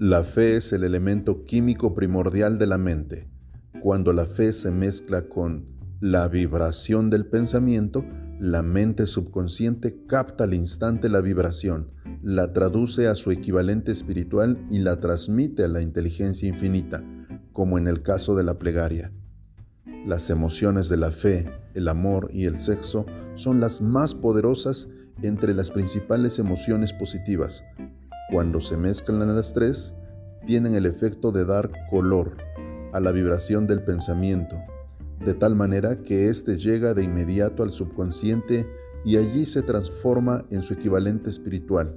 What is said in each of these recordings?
La fe es el elemento químico primordial de la mente. Cuando la fe se mezcla con la vibración del pensamiento, la mente subconsciente capta al instante la vibración, la traduce a su equivalente espiritual y la transmite a la inteligencia infinita, como en el caso de la plegaria. Las emociones de la fe, el amor y el sexo son las más poderosas entre las principales emociones positivas, cuando se mezclan las tres, tienen el efecto de dar color a la vibración del pensamiento, de tal manera que éste llega de inmediato al subconsciente y allí se transforma en su equivalente espiritual,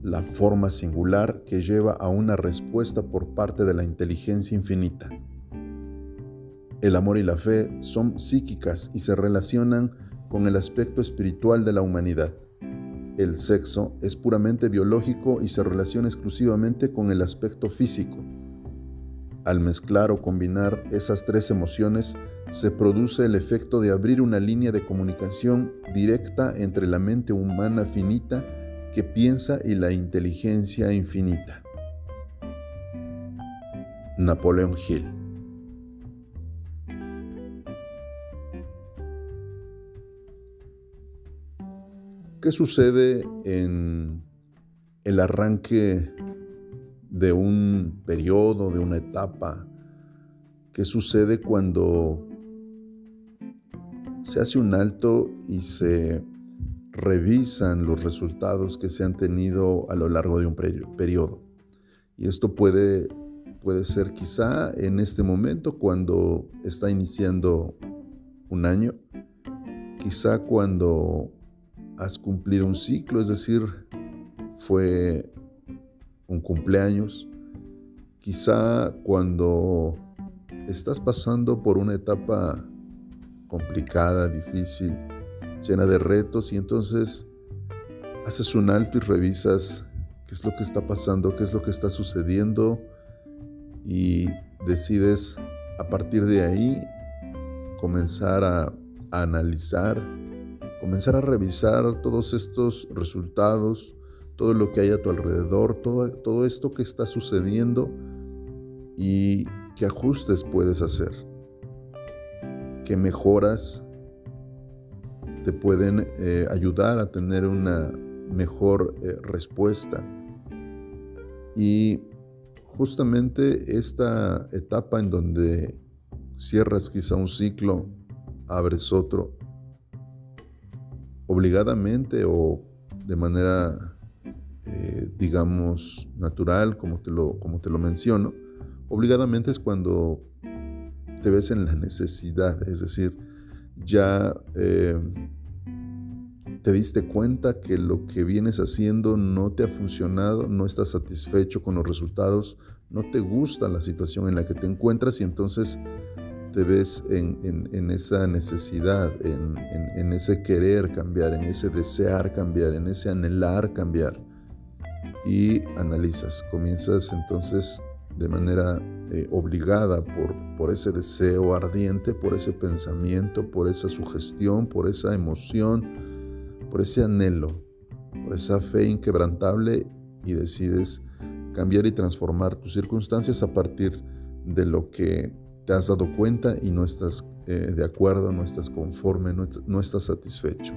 la forma singular que lleva a una respuesta por parte de la inteligencia infinita. El amor y la fe son psíquicas y se relacionan con el aspecto espiritual de la humanidad. El sexo es puramente biológico y se relaciona exclusivamente con el aspecto físico. Al mezclar o combinar esas tres emociones, se produce el efecto de abrir una línea de comunicación directa entre la mente humana finita que piensa y la inteligencia infinita. Napoleón Hill ¿Qué sucede en el arranque de un periodo, de una etapa? ¿Qué sucede cuando se hace un alto y se revisan los resultados que se han tenido a lo largo de un periodo? Y esto puede, puede ser quizá en este momento cuando está iniciando un año, quizá cuando has cumplido un ciclo, es decir, fue un cumpleaños. Quizá cuando estás pasando por una etapa complicada, difícil, llena de retos y entonces haces un alto y revisas qué es lo que está pasando, qué es lo que está sucediendo y decides a partir de ahí comenzar a, a analizar comenzar a revisar todos estos resultados, todo lo que hay a tu alrededor, todo, todo esto que está sucediendo y qué ajustes puedes hacer, qué mejoras te pueden eh, ayudar a tener una mejor eh, respuesta. Y justamente esta etapa en donde cierras quizá un ciclo, abres otro, obligadamente o de manera, eh, digamos, natural, como te, lo, como te lo menciono, obligadamente es cuando te ves en la necesidad, es decir, ya eh, te diste cuenta que lo que vienes haciendo no te ha funcionado, no estás satisfecho con los resultados, no te gusta la situación en la que te encuentras y entonces te ves en, esa necesidad, en, ese querer cambiar, en ese desear cambiar, en ese anhelar cambiar. Y analizas, comienzas entonces de manera eh, obligada por, por ese deseo ardiente, por ese pensamiento, por esa sugestión, por esa emoción, por ese anhelo, por esa fe inquebrantable y decides cambiar y transformar tus circunstancias a partir de lo que te has dado cuenta y no estás eh, de acuerdo, no estás conforme, no, estás satisfecho.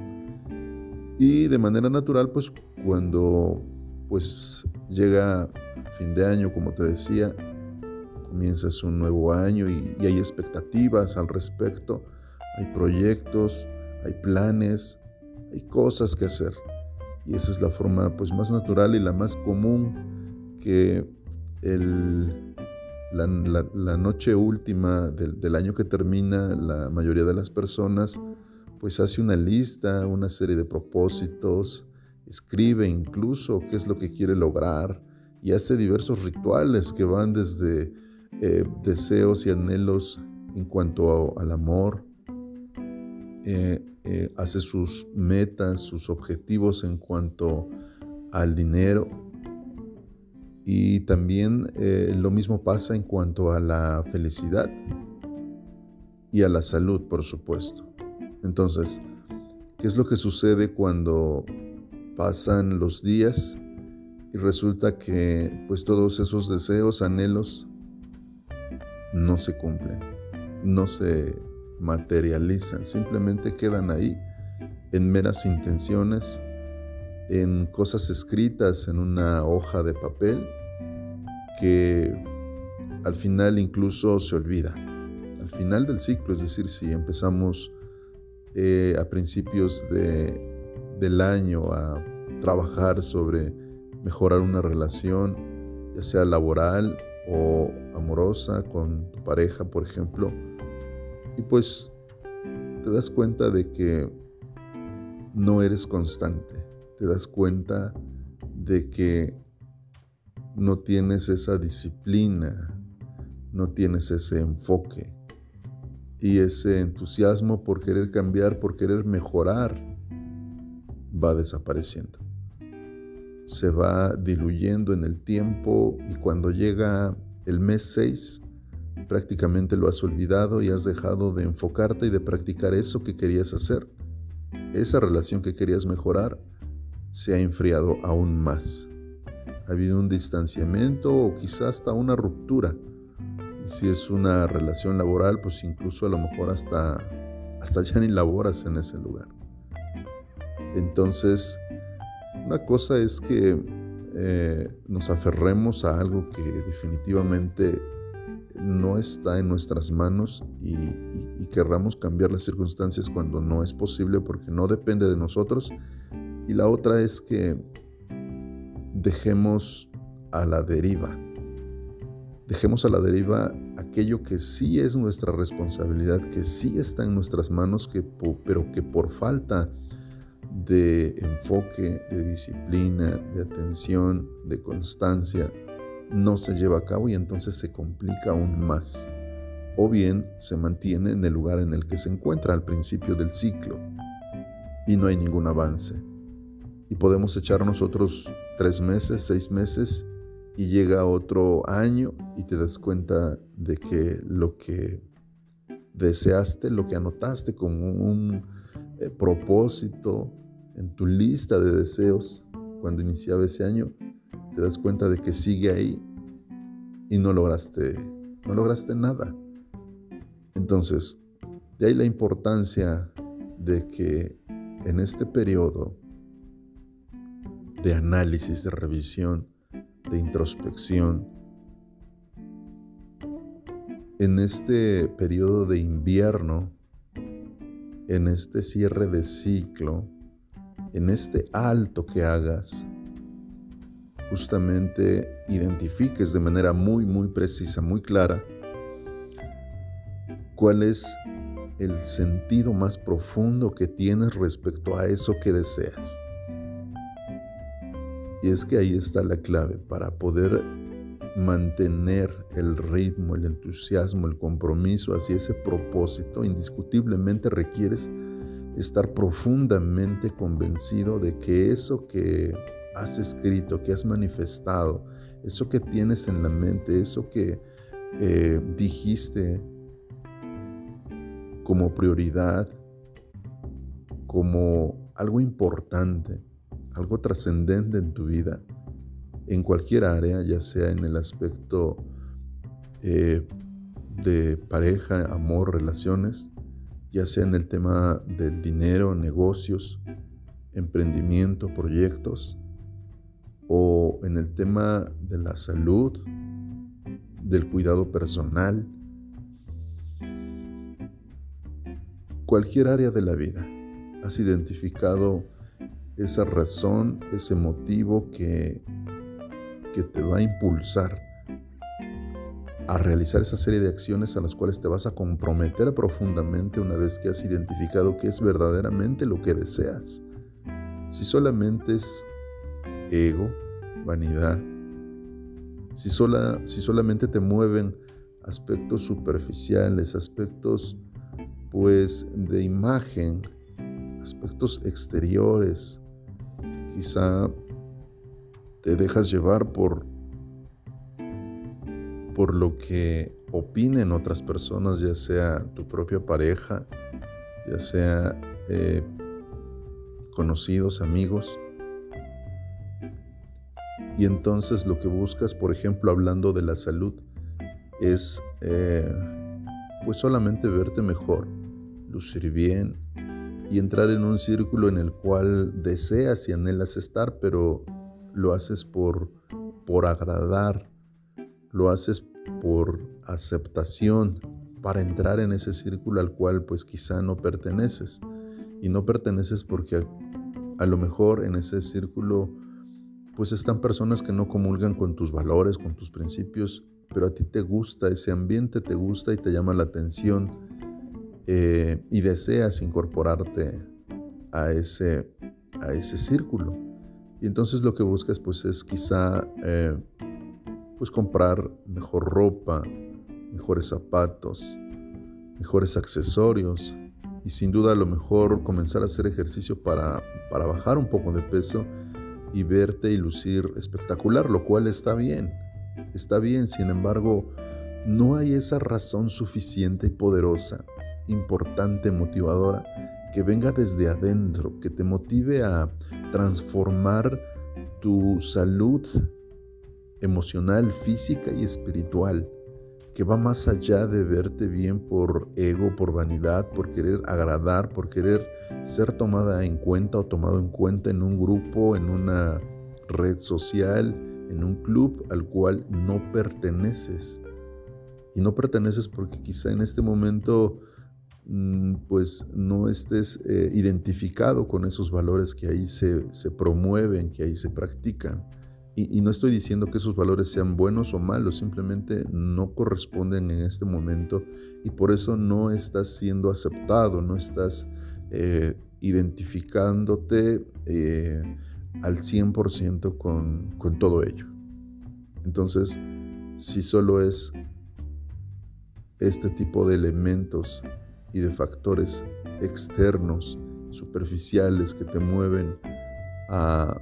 Y de manera natural, pues cuando pues llega fin de año, como te decía, comienzas un nuevo año y, y, hay expectativas al respecto, hay proyectos, hay planes, hay cosas que hacer. Y esa es la forma pues más natural y la más común que el la, noche última del, año que termina, la mayoría de las personas pues hace una lista, una serie de propósitos, escribe incluso qué es lo que quiere lograr y hace diversos rituales que van desde eh, deseos y anhelos en cuanto al amor, eh, eh, hace sus metas, sus objetivos en cuanto al dinero, y también eh, lo mismo pasa en cuanto a la felicidad y a la salud, por supuesto. Entonces, ¿qué es lo que sucede cuando pasan los días y resulta que pues todos esos deseos, anhelos no se cumplen, no se materializan, simplemente quedan ahí en meras intenciones, en cosas escritas en una hoja de papel que al final incluso se olvida. Al final del ciclo, es decir, si empezamos eh, a principios de, del año a trabajar sobre mejorar una relación, ya sea laboral o amorosa con tu pareja, por ejemplo, y pues te das cuenta de que no eres constante, te das cuenta de que no tienes esa disciplina, no tienes ese enfoque y ese entusiasmo por querer cambiar, por querer mejorar, va desapareciendo. Se va diluyendo en el tiempo y cuando llega el mes 6, prácticamente lo has olvidado y has dejado de enfocarte y de practicar eso que querías hacer. Esa relación que querías mejorar se ha enfriado aún más. Ha habido un distanciamiento o quizás hasta una ruptura. Y si es una relación laboral, pues incluso a lo mejor hasta, hasta ya ni laboras en ese lugar. Entonces, una cosa es que eh, nos aferremos a algo que definitivamente no está en nuestras manos y, y, querramos cambiar las circunstancias cuando no es posible porque no depende de nosotros. Y la otra es que dejemos a la deriva. Dejemos a la deriva aquello que sí es nuestra responsabilidad, que sí está en nuestras manos, que, pero que por falta de enfoque, de disciplina, de atención, de constancia, no se lleva a cabo y entonces se complica aún más. O bien se mantiene en el lugar en el que se encuentra al principio del ciclo y no hay ningún avance. Y podemos echar nosotros tres meses, seis meses y llega otro año y te das cuenta de que lo que deseaste, lo que anotaste como un eh, propósito en tu lista de deseos cuando iniciaba ese año, te das cuenta de que sigue ahí y no lograste, no lograste nada. Entonces, de ahí la importancia de que en este periodo de análisis, de revisión, de introspección, en este periodo de invierno, en este cierre de ciclo, en este alto que hagas, justamente identifiques de manera muy, muy precisa, muy clara, cuál es el sentido más profundo que tienes respecto a eso que deseas. Y es que ahí está la clave para poder mantener el ritmo, el entusiasmo, el compromiso hacia ese propósito, indiscutiblemente requieres estar profundamente convencido de que eso que has escrito, que has manifestado, eso que tienes en la mente, eso que eh, dijiste como prioridad, como algo importante, algo trascendente en tu vida, en cualquier área, ya sea en el aspecto eh, de pareja, amor, relaciones, ya sea en el tema del dinero, negocios, emprendimiento, proyectos, o en el tema de la salud, del cuidado personal, cualquier área de la vida. Has identificado esa razón, ese motivo que, que te va a impulsar a realizar esa serie de acciones a las cuales te vas a comprometer profundamente una vez que has identificado qué es verdaderamente lo que deseas. Si solamente es ego, vanidad, si, sola, si solamente te mueven aspectos superficiales, aspectos pues de imagen, aspectos exteriores, quizá te dejas llevar por por lo que opinen otras personas, ya sea tu propia pareja, ya sea eh, conocidos, amigos. Y entonces lo que buscas, por ejemplo, hablando de la salud, es eh, pues solamente verte mejor, lucir bien y entrar en un círculo en el cual deseas y anhelas estar, pero lo haces por, por agradar, lo haces por aceptación, para entrar en ese círculo al cual pues quizá no perteneces. Y no perteneces porque a lo mejor en ese círculo pues están personas que no comulgan con tus valores, con tus principios, pero a ti te gusta ese ambiente, te gusta y te llama la atención eh, y deseas incorporarte a ese, a ese círculo. Y entonces lo que buscas pues es quizá eh, pues comprar mejor ropa, mejores zapatos, mejores accesorios y sin duda a lo mejor comenzar a hacer ejercicio para, para bajar un poco de peso y verte y lucir espectacular, lo cual está bien, está bien, sin embargo, no hay esa razón suficiente y poderosa, importante, motivadora, que venga desde adentro, que te motive a transformar tu salud emocional, física y espiritual, que va más allá de verte bien por ego, por vanidad, por querer agradar, por querer ser tomada en cuenta o tomado en cuenta en un grupo, en una red social, en un club al cual no perteneces. Y no perteneces porque quizá en este momento pues no estés eh, identificado con esos valores que ahí se, se promueven, que ahí se practican. Y, no estoy diciendo que esos valores sean buenos o malos, simplemente no corresponden en este momento y por eso no estás siendo aceptado, no estás eh, identificándote eh, al 100% con, con todo ello. Entonces, si solo es este tipo de elementos y de factores externos, superficiales que te mueven a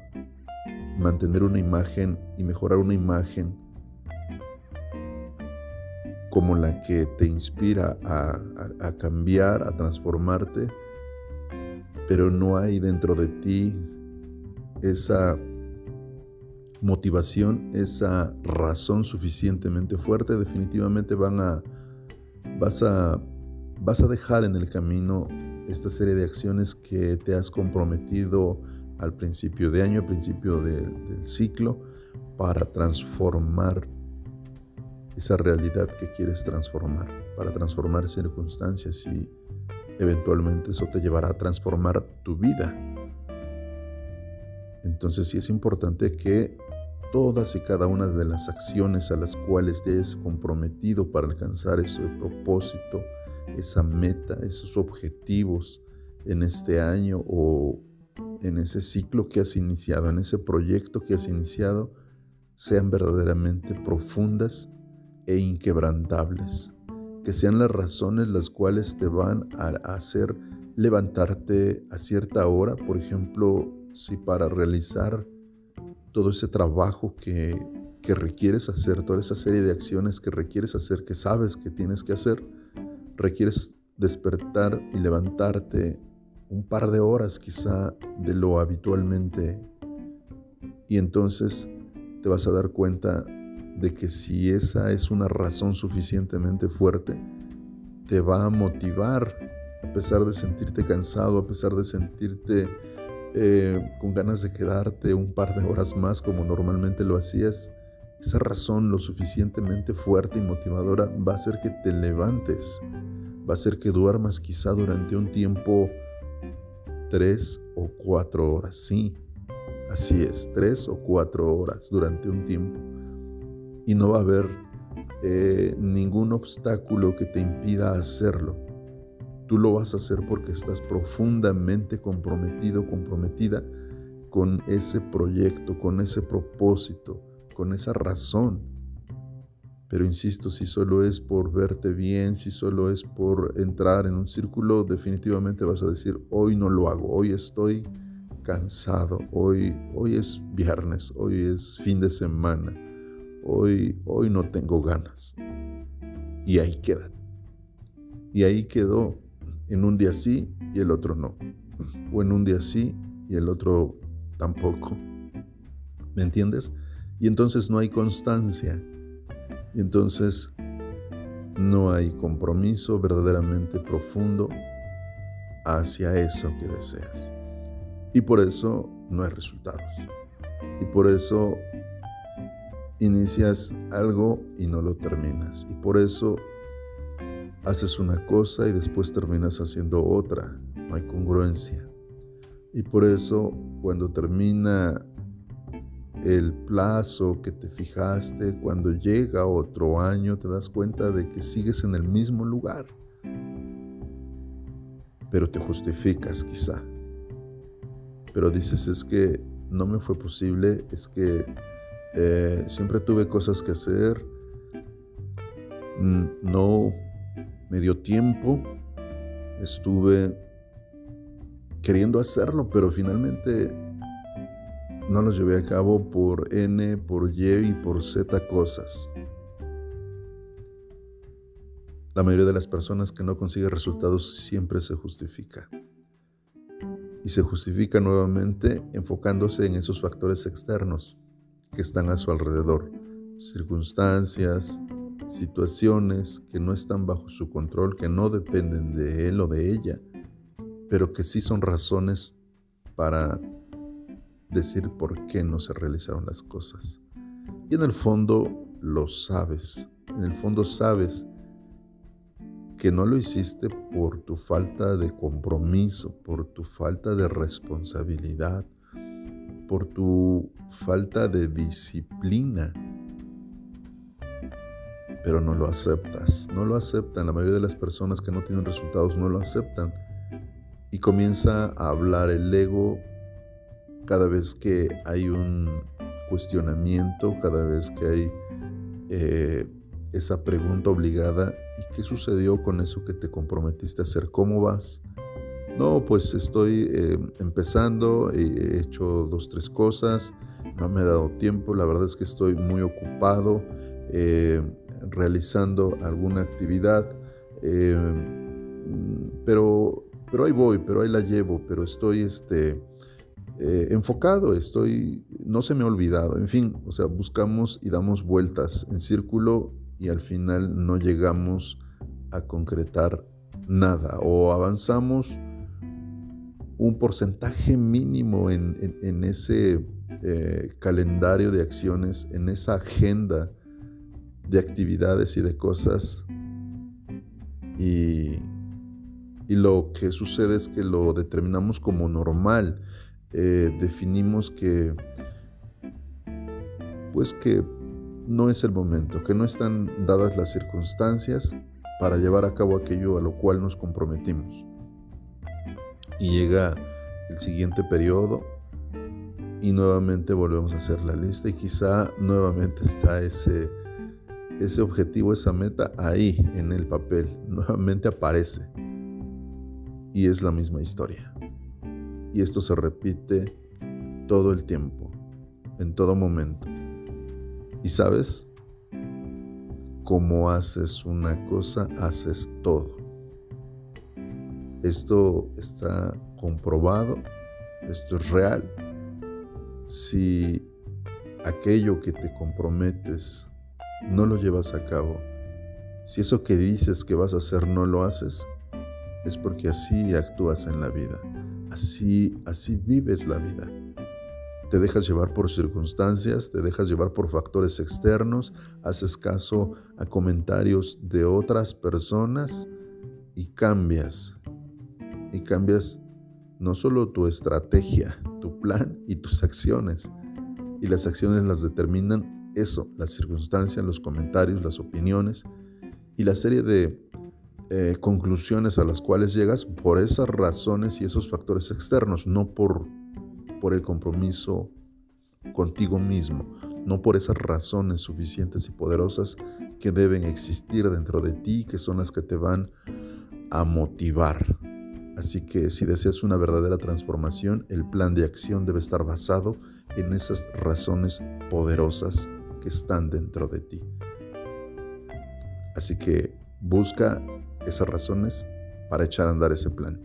mantener una imagen y mejorar una imagen como la que te inspira a, cambiar, a transformarte, pero no hay dentro de ti esa motivación, esa razón suficientemente fuerte, definitivamente van a, vas a, vas a dejar en el camino esta serie de acciones que te has comprometido al principio de año, al principio del ciclo, para transformar esa realidad que quieres transformar, para transformar circunstancias y eventualmente eso te llevará a transformar tu vida. Entonces sí es importante que todas y cada una de las acciones a las cuales te hayas comprometido para alcanzar ese propósito, esa meta, esos objetivos en este año o en ese ciclo que has iniciado, en ese proyecto que has iniciado, sean verdaderamente profundas e inquebrantables, que sean las razones las cuales te van a hacer levantarte a cierta hora, por ejemplo, si para realizar todo ese trabajo que, que requieres hacer, toda esa serie de acciones que requieres hacer, que sabes que tienes que hacer, requieres despertar y levantarte un par de horas quizá de lo habitualmente y entonces te vas a dar cuenta de que si esa es una razón suficientemente fuerte, te va a motivar a pesar de sentirte cansado, a pesar de sentirte eh, con ganas de quedarte un par de horas más como normalmente lo hacías, esa razón lo suficientemente fuerte y motivadora va a hacer que te levantes, va a hacer que duermas quizá durante un tiempo tres o cuatro horas. Sí, así es, tres o cuatro horas durante un tiempo. Y no va a haber eh, ningún obstáculo que te impida hacerlo. Tú lo vas a hacer porque estás profundamente comprometido, comprometida con ese proyecto, con ese propósito, con esa razón pero insisto, si solo es por verte bien, si solo es por entrar en un círculo, definitivamente vas a decir, hoy no lo hago, hoy estoy cansado, hoy, hoy es viernes, hoy es fin de semana, hoy, hoy no tengo ganas. Y ahí queda. Y ahí quedó en un día sí y el otro no. O en un día sí y el otro tampoco. ¿Me entiendes? Y entonces no hay constancia. Y entonces no hay compromiso verdaderamente profundo hacia eso que deseas. Y por eso no hay resultados. Y por eso inicias algo y no lo terminas. Y por eso haces una cosa y después terminas haciendo otra. No hay congruencia. Y por eso cuando termina el plazo que te fijaste, cuando llega otro año, te das cuenta de que sigues en el mismo lugar. Pero te justificas quizá. Pero dices, es que no me fue posible, es que eh, siempre tuve cosas que hacer, mm, no me dio tiempo, estuve queriendo hacerlo, pero finalmente no lo llevé a cabo por N, por Y y por Z cosas. La mayoría de las personas que no consiguen resultados siempre se justifica. Y se justifica nuevamente enfocándose en esos factores externos que están a su alrededor, circunstancias, situaciones que no están bajo su control, que no dependen de él o de ella, pero que sí son razones para decir por qué no se realizaron las cosas. Y en el fondo lo sabes, en el fondo sabes que no lo hiciste por tu falta de compromiso, por tu falta de responsabilidad, por tu falta de disciplina. Pero no lo aceptas, no lo aceptan. La mayoría de las personas que no tienen resultados no lo aceptan. Y comienza a hablar el ego cada vez que hay un cuestionamiento, cada vez que hay eh, esa pregunta obligada, ¿y qué sucedió con eso que te comprometiste a hacer? ¿Cómo vas? No, pues estoy eh, empezando, he hecho dos, tres cosas, no me he dado tiempo, la verdad es que estoy muy ocupado eh, realizando alguna actividad, pero, pero ahí voy, pero ahí la llevo, pero estoy este, eh, enfocado, estoy, no se me ha olvidado, en fin, o sea, buscamos y damos vueltas en círculo y al final no llegamos a concretar nada o avanzamos un porcentaje mínimo en, ese eh, calendario de acciones, en esa agenda de actividades y de cosas. Y, y lo que sucede es que lo determinamos como normal eh, definimos que, pues que no es el momento, que no están dadas las circunstancias para llevar a cabo aquello a lo cual nos comprometimos. Y llega el siguiente periodo y nuevamente volvemos a hacer la lista y quizá nuevamente está ese, ese objetivo, esa meta ahí en el papel, nuevamente aparece y es la misma historia. Y esto se repite todo el tiempo, en todo momento. Y sabes, como haces una cosa, haces todo. Esto está comprobado, esto es real. Si aquello que te comprometes no lo llevas a cabo, si eso que dices que vas a hacer no lo haces, es porque así actúas en la vida. Así, así vives la vida. Te dejas llevar por circunstancias, te dejas llevar por factores externos, haces caso a comentarios de otras personas y cambias. Y cambias no solo tu estrategia, tu plan y tus acciones. Y las acciones las determinan eso, las circunstancias, los comentarios, las opiniones y la serie de eh, conclusiones a las cuales llegas por esas razones y esos factores externos, no por, por el compromiso contigo mismo, no por esas razones suficientes y poderosas que deben existir dentro de ti, que son las que te van a motivar. Así que si deseas una verdadera transformación, el plan de acción debe estar basado en esas razones poderosas que están dentro de ti. Así que busca esas razones para echar a andar ese plan.